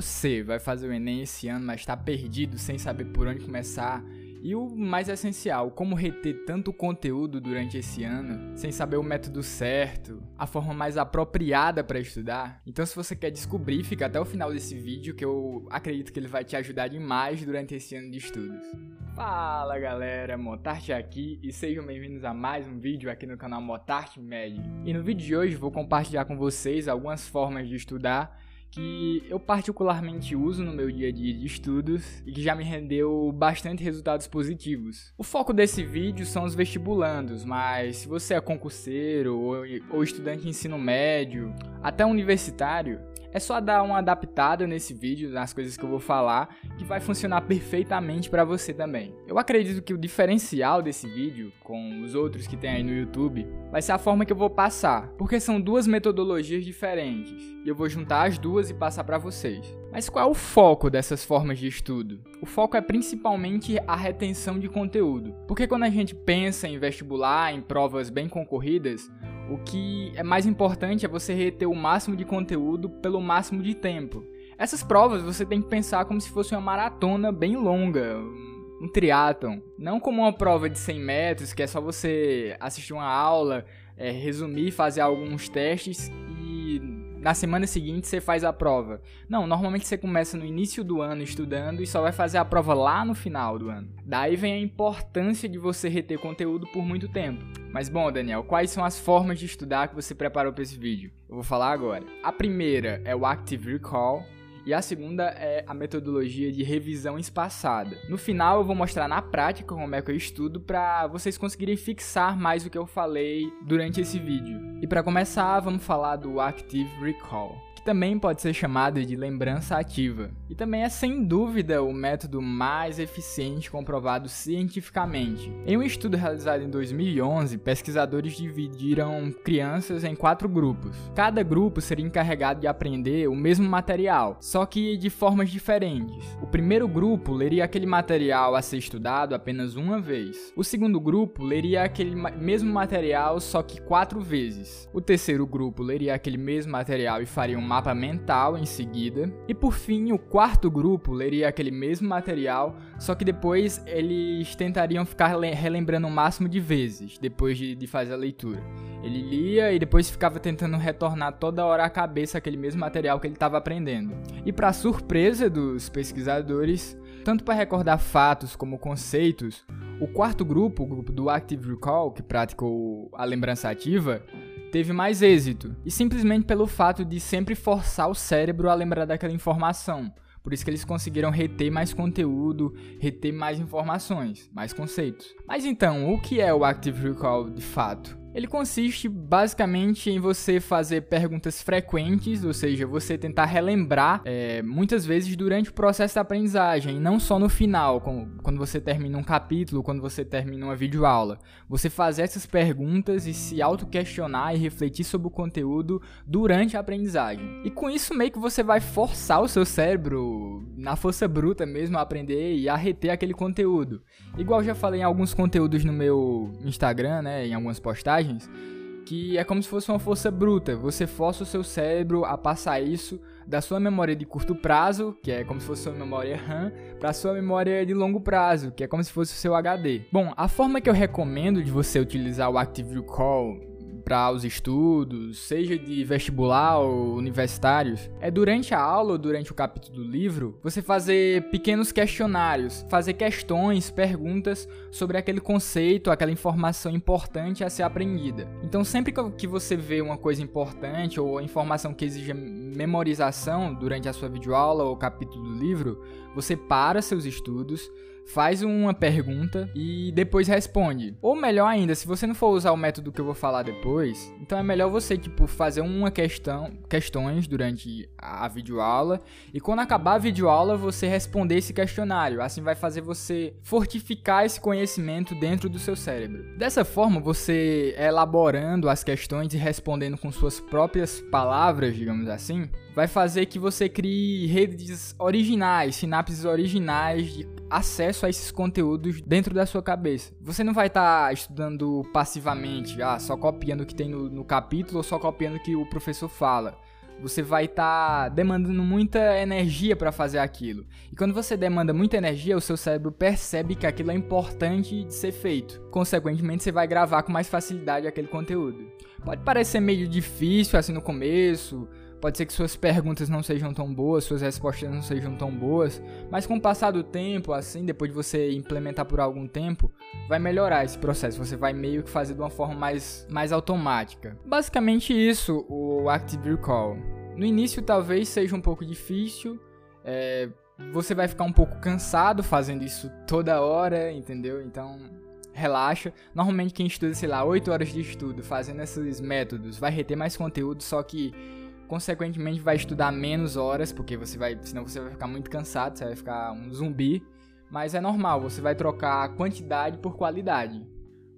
você vai fazer o Enem esse ano, mas está perdido sem saber por onde começar, e o mais essencial, como reter tanto conteúdo durante esse ano, sem saber o método certo, a forma mais apropriada para estudar. Então, se você quer descobrir, fica até o final desse vídeo que eu acredito que ele vai te ajudar demais durante esse ano de estudos. Fala galera, Motarte aqui e sejam bem-vindos a mais um vídeo aqui no canal Motarte Med. E no vídeo de hoje vou compartilhar com vocês algumas formas de estudar que eu particularmente uso no meu dia a dia de estudos e que já me rendeu bastante resultados positivos. O foco desse vídeo são os vestibulandos, mas se você é concurseiro ou, ou estudante de ensino médio, até universitário, é só dar uma adaptada nesse vídeo, nas coisas que eu vou falar, que vai funcionar perfeitamente para você também. Eu acredito que o diferencial desse vídeo, com os outros que tem aí no YouTube, vai ser a forma que eu vou passar, porque são duas metodologias diferentes, e eu vou juntar as duas e passar para vocês. Mas qual é o foco dessas formas de estudo? O foco é principalmente a retenção de conteúdo, porque quando a gente pensa em vestibular, em provas bem concorridas, o que é mais importante é você reter o máximo de conteúdo pelo máximo de tempo. Essas provas você tem que pensar como se fosse uma maratona bem longa, um triatlon. Não como uma prova de 100 metros, que é só você assistir uma aula, é, resumir, fazer alguns testes na semana seguinte você faz a prova. Não, normalmente você começa no início do ano estudando e só vai fazer a prova lá no final do ano. Daí vem a importância de você reter conteúdo por muito tempo. Mas bom, Daniel, quais são as formas de estudar que você preparou para esse vídeo? Eu vou falar agora. A primeira é o Active Recall, e a segunda é a metodologia de revisão espaçada. No final eu vou mostrar na prática como é que eu estudo para vocês conseguirem fixar mais o que eu falei durante esse vídeo. E para começar, vamos falar do Active Recall que também pode ser chamado de lembrança ativa. E também é sem dúvida o método mais eficiente comprovado cientificamente. Em um estudo realizado em 2011, pesquisadores dividiram crianças em quatro grupos. Cada grupo seria encarregado de aprender o mesmo material, só que de formas diferentes. O primeiro grupo leria aquele material a ser estudado apenas uma vez. O segundo grupo leria aquele mesmo material, só que quatro vezes. O terceiro grupo leria aquele mesmo material e faria um mapa mental em seguida. E por fim, o quarto grupo leria aquele mesmo material, só que depois eles tentariam ficar relembrando o máximo de vezes depois de, de fazer a leitura. Ele lia e depois ficava tentando retornar toda hora à cabeça aquele mesmo material que ele estava aprendendo. E para surpresa dos pesquisadores, tanto para recordar fatos como conceitos, o quarto grupo, o grupo do Active Recall, que praticou a lembrança ativa, teve mais êxito, e simplesmente pelo fato de sempre forçar o cérebro a lembrar daquela informação. Por isso que eles conseguiram reter mais conteúdo, reter mais informações, mais conceitos. Mas então, o que é o Active Recall de fato? Ele consiste basicamente em você fazer perguntas frequentes, ou seja, você tentar relembrar é, muitas vezes durante o processo da aprendizagem, não só no final, quando você termina um capítulo, quando você termina uma videoaula. Você fazer essas perguntas e se auto-questionar e refletir sobre o conteúdo durante a aprendizagem. E com isso, meio que você vai forçar o seu cérebro, na força bruta mesmo, a aprender e a reter aquele conteúdo. Igual já falei em alguns conteúdos no meu Instagram, né, em algumas postagens que é como se fosse uma força bruta. Você força o seu cérebro a passar isso da sua memória de curto prazo, que é como se fosse sua memória RAM, para sua memória de longo prazo, que é como se fosse o seu HD. Bom, a forma que eu recomendo de você utilizar o Active Recall para os estudos, seja de vestibular ou universitários, é durante a aula ou durante o capítulo do livro, você fazer pequenos questionários, fazer questões, perguntas sobre aquele conceito, aquela informação importante a ser aprendida. Então, sempre que você vê uma coisa importante ou informação que exija memorização durante a sua videoaula ou capítulo do livro, você para seus estudos, faz uma pergunta e depois responde. Ou melhor ainda, se você não for usar o método que eu vou falar depois, então é melhor você tipo fazer uma questão, questões durante a videoaula e quando acabar a videoaula você responder esse questionário. Assim vai fazer você fortificar esse conhecimento dentro do seu cérebro. Dessa forma, você elaborando as questões e respondendo com suas próprias palavras, digamos assim, vai fazer que você crie redes originais, sinapses originais de acesso a esses conteúdos dentro da sua cabeça. Você não vai estar tá estudando passivamente, ah, só copiando o que tem no, no capítulo ou só copiando o que o professor fala. você vai estar tá demandando muita energia para fazer aquilo. E quando você demanda muita energia, o seu cérebro percebe que aquilo é importante de ser feito. Consequentemente, você vai gravar com mais facilidade aquele conteúdo. Pode parecer meio difícil assim no começo, Pode ser que suas perguntas não sejam tão boas, suas respostas não sejam tão boas, mas com o passar do tempo, assim, depois de você implementar por algum tempo, vai melhorar esse processo. Você vai meio que fazer de uma forma mais, mais automática. Basicamente isso, o Active Recall. No início talvez seja um pouco difícil, é, você vai ficar um pouco cansado fazendo isso toda hora, entendeu? Então relaxa. Normalmente quem estuda, sei lá, 8 horas de estudo fazendo esses métodos vai reter mais conteúdo, só que consequentemente vai estudar menos horas, porque você vai, senão você vai ficar muito cansado, você vai ficar um zumbi. Mas é normal, você vai trocar quantidade por qualidade.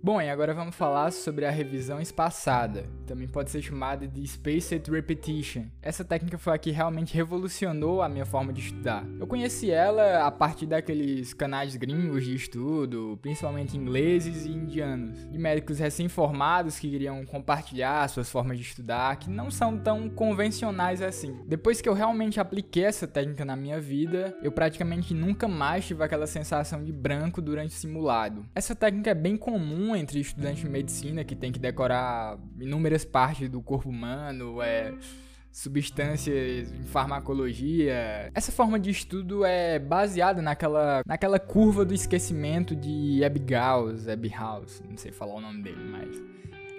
Bom, e agora vamos falar sobre a revisão espaçada, também pode ser chamada de Spaced Repetition. Essa técnica foi a que realmente revolucionou a minha forma de estudar. Eu conheci ela a partir daqueles canais gringos de estudo, principalmente ingleses e indianos, de médicos recém-formados que queriam compartilhar suas formas de estudar, que não são tão convencionais assim. Depois que eu realmente apliquei essa técnica na minha vida, eu praticamente nunca mais tive aquela sensação de branco durante o simulado. Essa técnica é bem comum entre estudantes de medicina que tem que decorar inúmeras partes do corpo humano, é substâncias em farmacologia. Essa forma de estudo é baseada naquela, naquela curva do esquecimento de Ebbinghaus, Ebbinghaus, não sei falar o nome dele, mas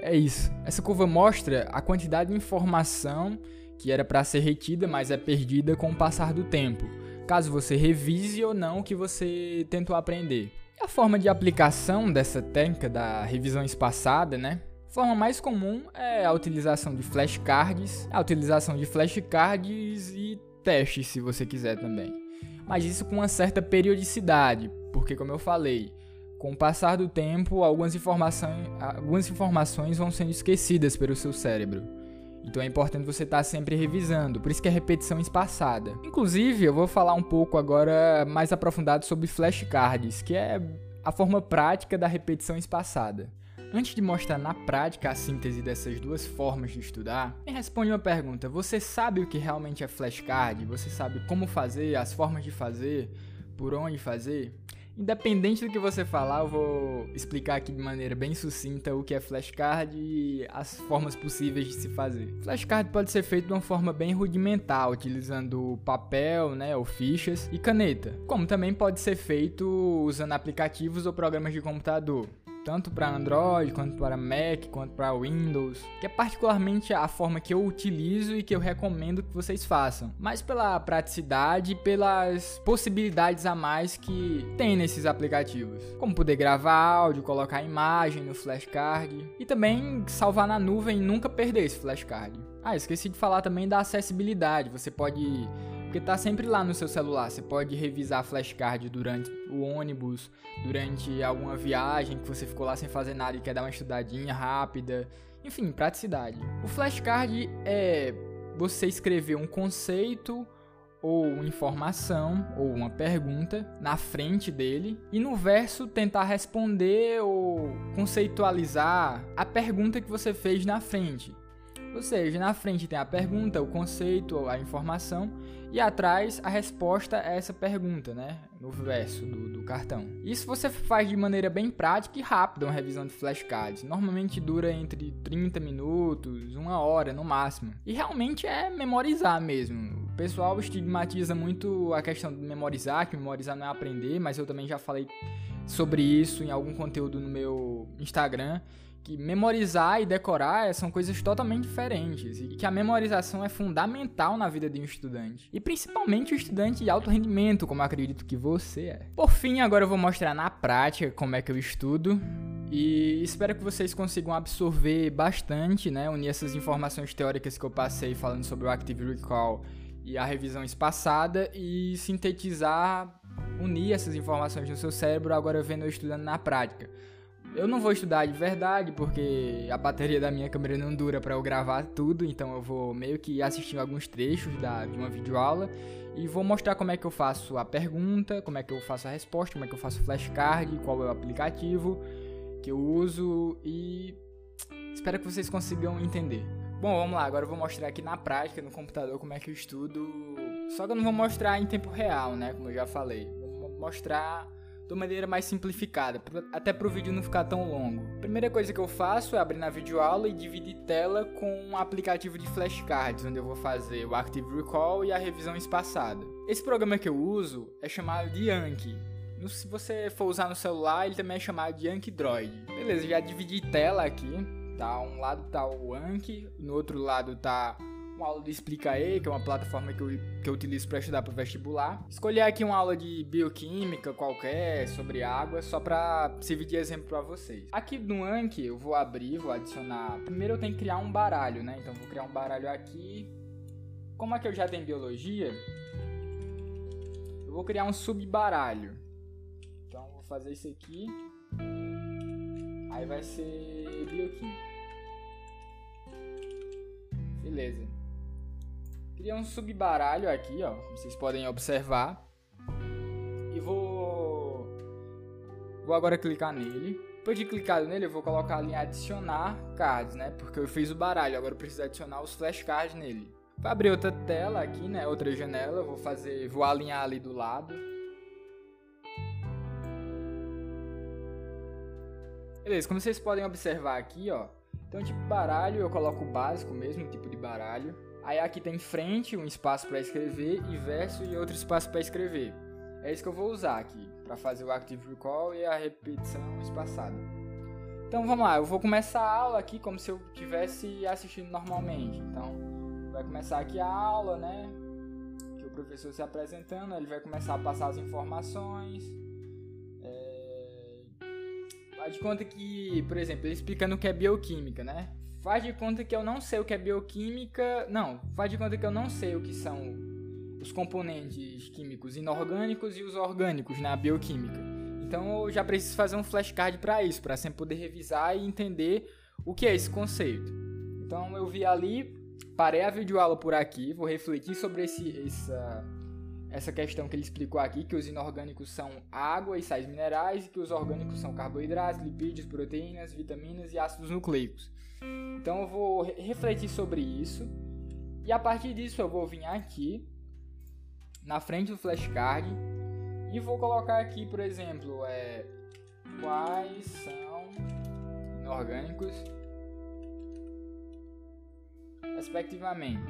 é isso. Essa curva mostra a quantidade de informação que era para ser retida, mas é perdida com o passar do tempo, caso você revise ou não o que você tentou aprender. A forma de aplicação dessa técnica da revisão espaçada, né? Forma mais comum é a utilização de flashcards, a utilização de flashcards e testes, se você quiser também. Mas isso com uma certa periodicidade, porque como eu falei, com o passar do tempo, algumas algumas informações vão sendo esquecidas pelo seu cérebro. Então é importante você estar tá sempre revisando, por isso que é repetição espaçada. Inclusive, eu vou falar um pouco agora mais aprofundado sobre flashcards, que é a forma prática da repetição espaçada. Antes de mostrar na prática a síntese dessas duas formas de estudar, me responde uma pergunta: você sabe o que realmente é flashcard? Você sabe como fazer, as formas de fazer, por onde fazer? Independente do que você falar, eu vou explicar aqui de maneira bem sucinta o que é flashcard e as formas possíveis de se fazer. Flashcard pode ser feito de uma forma bem rudimentar, utilizando papel, né, ou fichas e caneta, como também pode ser feito usando aplicativos ou programas de computador tanto para Android, quanto para Mac, quanto para Windows, que é particularmente a forma que eu utilizo e que eu recomendo que vocês façam, mas pela praticidade e pelas possibilidades a mais que tem nesses aplicativos, como poder gravar áudio, colocar imagem no flashcard e também salvar na nuvem e nunca perder esse flashcard. Ah, esqueci de falar também da acessibilidade, você pode porque tá sempre lá no seu celular. Você pode revisar a flashcard durante o ônibus, durante alguma viagem que você ficou lá sem fazer nada e quer dar uma estudadinha rápida. Enfim, praticidade. O flashcard é você escrever um conceito ou informação ou uma pergunta na frente dele e no verso tentar responder ou conceitualizar a pergunta que você fez na frente. Ou seja, na frente tem a pergunta, o conceito, a informação e atrás a resposta a essa pergunta, né? No verso do, do, cartão. Isso você faz de maneira bem prática e rápida, uma revisão de flashcards. Normalmente dura entre 30 minutos, uma hora no máximo. E realmente é memorizar mesmo. O pessoal estigmatiza muito a questão de memorizar, que memorizar não é aprender, mas eu também já falei sobre isso em algum conteúdo no meu Instagram que memorizar e decorar são coisas totalmente diferentes e que a memorização é fundamental na vida de um estudante. E principalmente o estudante de alto rendimento, como acredito que você é. Por fim, agora eu vou mostrar na prática como é que eu estudo e espero que vocês consigam absorver bastante, né, unir essas informações teóricas que eu passei falando sobre o Active Recall e a revisão espaçada e sintetizar, unir essas informações no seu cérebro agora vendo eu estudando na prática. Eu não vou estudar de verdade, porque a bateria da minha câmera não dura para eu gravar tudo, então eu vou meio que assistir alguns trechos da, de uma videoaula e vou mostrar como é que eu faço a pergunta, como é que eu faço a resposta, como é que eu faço o flashcard, qual é o aplicativo que eu uso e espero que vocês consigam entender. Bom, vamos lá, agora eu vou mostrar aqui na prática, no computador, como é que eu estudo. Só que eu não vou mostrar em tempo real, né? Como eu já falei. Vou mostrar de maneira mais simplificada, até para o vídeo não ficar tão longo. A primeira coisa que eu faço é abrir na videoaula e dividir tela com um aplicativo de flashcards, onde eu vou fazer o Active Recall e a revisão espaçada. Esse programa que eu uso é chamado de Anki. Se você for usar no celular, ele também é chamado de Anki Droid. Beleza, já dividi tela aqui Tá? Um lado tá o Anki, no outro lado tá uma aula do Explica aí, que é uma plataforma que eu, que eu utilizo para estudar para o vestibular. Escolhi aqui uma aula de bioquímica qualquer, sobre água, só para servir de exemplo para vocês. Aqui no Anki eu vou abrir, vou adicionar... Primeiro eu tenho que criar um baralho, né? Então vou criar um baralho aqui. Como aqui eu já tenho biologia, eu vou criar um subbaralho. Então vou fazer isso aqui. Aí vai ser bioquímica. Beleza. Cria um subbaralho aqui, ó. Como vocês podem observar. E vou... Vou agora clicar nele. Depois de clicado nele, eu vou colocar ali adicionar cards, né? Porque eu fiz o baralho, agora eu preciso adicionar os flashcards nele. Vou abrir outra tela aqui, né? Outra janela, vou fazer, vou alinhar ali do lado. Beleza, como vocês podem observar aqui, ó. Então, tipo baralho, eu coloco o básico mesmo, tipo de baralho. Aí aqui tem frente, um espaço para escrever, e verso e outro espaço para escrever. É isso que eu vou usar aqui, para fazer o Active Recall e a repetição espaçada. Então vamos lá, eu vou começar a aula aqui como se eu estivesse assistindo normalmente. Então, vai começar aqui a aula, né? Que o professor se apresentando, ele vai começar a passar as informações. Faz de conta que, por exemplo, ele explicando o que é bioquímica, né? Faz de conta que eu não sei o que é bioquímica. Não, faz de conta que eu não sei o que são os componentes químicos inorgânicos e os orgânicos na bioquímica. Então eu já preciso fazer um flashcard para isso, para sempre poder revisar e entender o que é esse conceito. Então eu vi ali, parei a videoaula por aqui, vou refletir sobre esse, essa, essa questão que ele explicou aqui, que os inorgânicos são água e sais minerais, e que os orgânicos são carboidratos, lipídios, proteínas, vitaminas e ácidos nucleicos. Então eu vou refletir sobre isso, e a partir disso eu vou vir aqui, na frente do flashcard, e vou colocar aqui, por exemplo, é, quais são inorgânicos, respectivamente.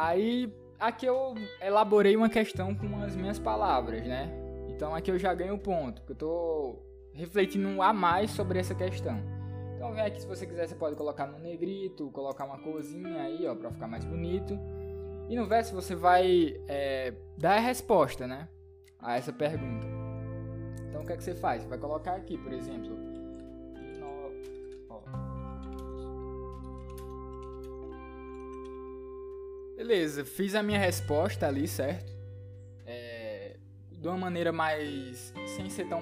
Aí aqui eu elaborei uma questão com as minhas palavras, né? Então aqui eu já ganho ponto, porque eu tô refletindo a mais sobre essa questão. Então vem aqui se você quiser, você pode colocar no negrito, colocar uma corzinha aí, ó, pra ficar mais bonito. E no verso você vai é, dar a resposta, né? A essa pergunta. Então o que é que você faz? Você vai colocar aqui, por exemplo, Beleza, fiz a minha resposta ali, certo? É, de uma maneira mais. sem ser tão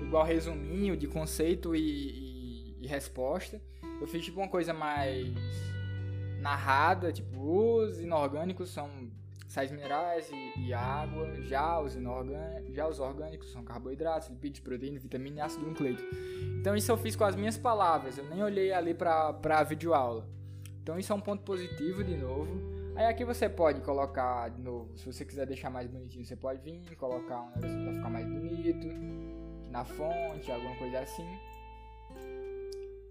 igual resuminho de conceito e, e, e resposta. Eu fiz tipo uma coisa mais narrada, tipo, os inorgânicos são sais minerais e, e água, já os, já os orgânicos são carboidratos, lipídios, proteínas, vitamina e ácido nucleico. Então isso eu fiz com as minhas palavras, eu nem olhei ali para a videoaula. Então isso é um ponto positivo de novo. Aí aqui você pode colocar de novo, se você quiser deixar mais bonitinho, você pode vir colocar um negócio pra ficar mais bonito, na fonte, alguma coisa assim.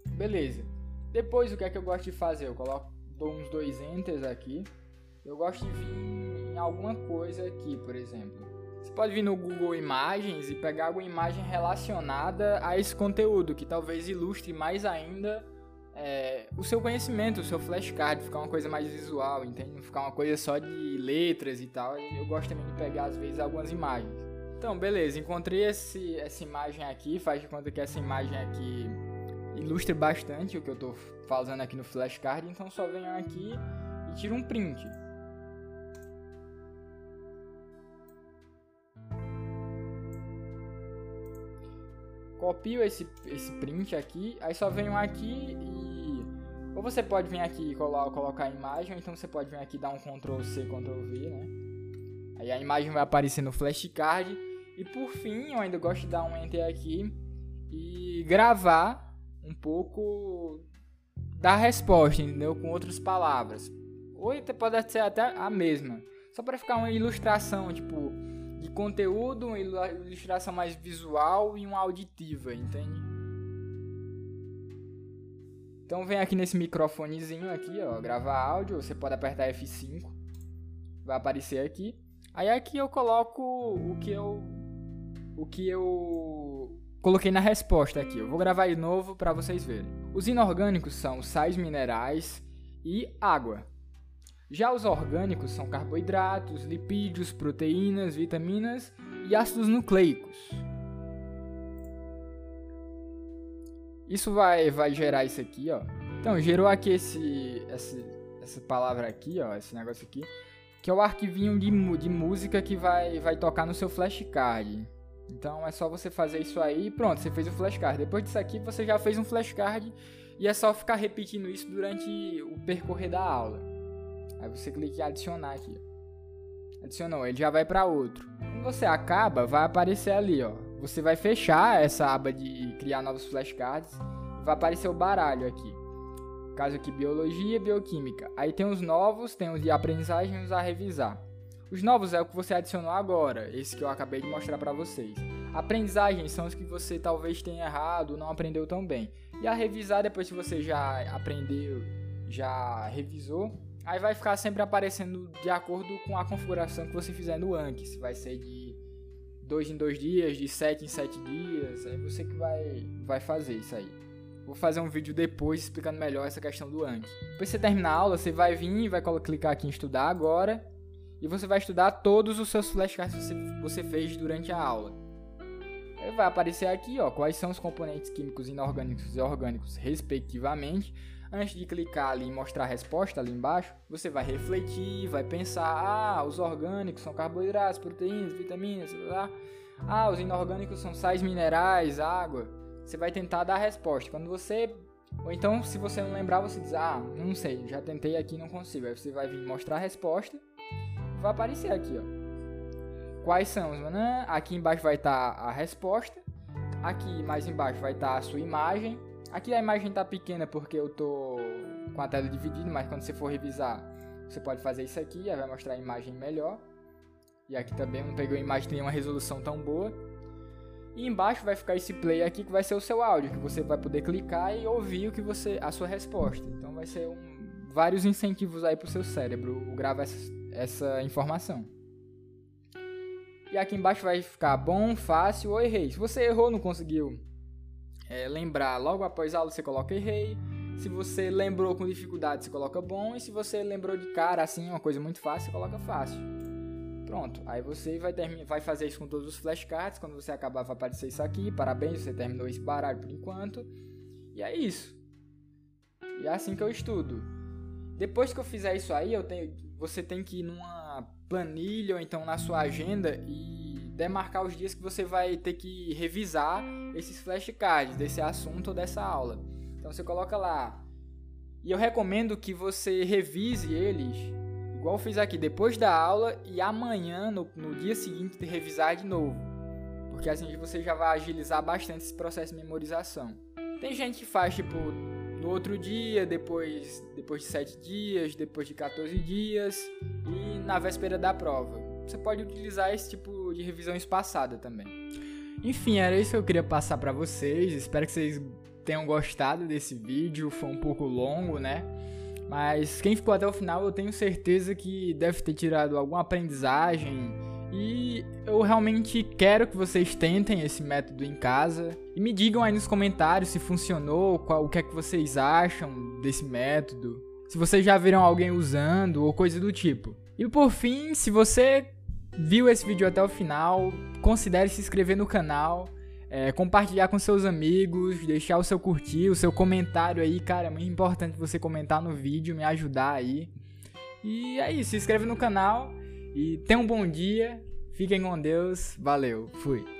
Beleza. Depois o que é que eu gosto de fazer? Eu coloco, dou uns dois enters aqui. Eu gosto de vir em alguma coisa aqui, por exemplo. Você pode vir no Google Imagens e pegar alguma imagem relacionada a esse conteúdo, que talvez ilustre mais ainda é, o seu conhecimento, o seu flashcard, ficar uma coisa mais visual, entende? Não ficar uma coisa só de letras e tal. Eu gosto também de pegar, às vezes, algumas imagens. Então, beleza, encontrei esse, essa imagem aqui, faz de conta que essa imagem aqui ilustra bastante o que eu estou fazendo aqui no flashcard, então só venho aqui e tiro um print. copio esse, esse print aqui, aí só venho aqui e... Ou você pode vir aqui e colo colocar a imagem, ou então você pode vir aqui dar um Ctrl C, Ctrl V, né? Aí a imagem vai aparecer no flashcard. E por fim, eu ainda gosto de dar um Enter aqui e gravar um pouco dar a resposta, entendeu? Com outras palavras. Ou pode ser até a mesma. Só para ficar uma ilustração, tipo, de conteúdo, uma ilustração mais visual e uma auditiva, entende? Então vem aqui nesse microfonezinho aqui, ó, gravar áudio, você pode apertar F5, vai aparecer aqui. Aí aqui eu coloco o que eu o que eu coloquei na resposta aqui. Eu vou gravar de novo para vocês verem. Os inorgânicos são sais minerais e água. Já os orgânicos são carboidratos, lipídios, proteínas, vitaminas e ácidos nucleicos. Isso vai, vai gerar isso aqui, ó. Então, gerou aqui esse, esse, essa palavra aqui, ó, esse negócio aqui, que é o arquivinho de, de música que vai, vai tocar no seu flashcard. Então é só você fazer isso aí e pronto, você fez o flashcard. Depois disso aqui, você já fez um flashcard e é só ficar repetindo isso durante o percorrer da aula. Aí você clica em adicionar aqui. Adicionou, ele já vai para outro. Quando você acaba, vai aparecer ali, ó você vai fechar essa aba de criar novos flashcards e vai aparecer o baralho aqui. Caso aqui biologia e bioquímica. Aí tem os novos, tem os de aprendizagem e os a revisar. Os novos é o que você adicionou agora, esse que eu acabei de mostrar para vocês. Aprendizagem são os que você talvez tenha errado, não aprendeu tão bem. E a revisar depois que você já aprendeu, já revisou, aí vai ficar sempre aparecendo de acordo com a configuração que você fizer no Anki, se vai ser de dois em dois dias, de sete em sete dias. É você que vai, vai fazer isso aí. Vou fazer um vídeo depois explicando melhor essa questão do Anki. Depois que você terminar a aula, você vai vir e vai clicar aqui em estudar agora. E você vai estudar todos os seus flashcards que você, você fez durante a aula. Aí vai aparecer aqui, ó, quais são os componentes químicos inorgânicos e orgânicos, respectivamente. Antes de clicar ali e mostrar a resposta ali embaixo, você vai refletir, vai pensar: ah, os orgânicos são carboidratos, proteínas, vitaminas, blá, ah, os inorgânicos são sais minerais, água. Você vai tentar dar a resposta. Quando você. Ou então, se você não lembrar, você diz: ah, não sei, já tentei aqui não consigo. Aí você vai vir mostrar a resposta. Vai aparecer aqui, ó. Quais são os. Aqui embaixo vai estar tá a resposta. Aqui mais embaixo vai estar tá a sua imagem Aqui a imagem tá pequena porque eu tô com a tela dividida, mas quando você for revisar, você pode fazer isso aqui, aí vai mostrar a imagem melhor. E aqui também não pegou a imagem tem uma resolução tão boa. E embaixo vai ficar esse play aqui que vai ser o seu áudio, que você vai poder clicar e ouvir o que você a sua resposta. Então vai ser um, vários incentivos aí pro seu cérebro gravar essa, essa informação. E aqui embaixo vai ficar bom, fácil ou errei. Se você errou, não conseguiu é, lembrar logo após a aula, você coloca errei. Se você lembrou com dificuldade, você coloca bom. E se você lembrou de cara, assim, uma coisa muito fácil, você coloca fácil. Pronto, aí você vai, vai fazer isso com todos os flashcards. Quando você acabar, vai aparecer isso aqui. Parabéns, você terminou esse baralho por enquanto. E é isso. E é assim que eu estudo. Depois que eu fizer isso aí, eu tenho, você tem que ir numa planilha ou então na sua agenda e demarcar os dias que você vai ter que revisar esses flashcards desse assunto ou dessa aula. Então você coloca lá. E eu recomendo que você revise eles, igual fiz aqui, depois da aula e amanhã, no, no dia seguinte, revisar de novo. Porque assim você já vai agilizar bastante esse processo de memorização. Tem gente que faz tipo no outro dia, depois, depois de 7 dias, depois de 14 dias e na véspera da prova você pode utilizar esse tipo de revisão espaçada também. Enfim, era isso que eu queria passar para vocês. Espero que vocês tenham gostado desse vídeo. Foi um pouco longo, né? Mas quem ficou até o final, eu tenho certeza que deve ter tirado alguma aprendizagem. E eu realmente quero que vocês tentem esse método em casa. E me digam aí nos comentários se funcionou, qual, o que é que vocês acham desse método. Se vocês já viram alguém usando ou coisa do tipo. E por fim, se você viu esse vídeo até o final, considere se inscrever no canal, é, compartilhar com seus amigos, deixar o seu curtir, o seu comentário aí, cara, é muito importante você comentar no vídeo, me ajudar aí. E é isso, se inscreve no canal e tenha um bom dia, fiquem com Deus, valeu, fui.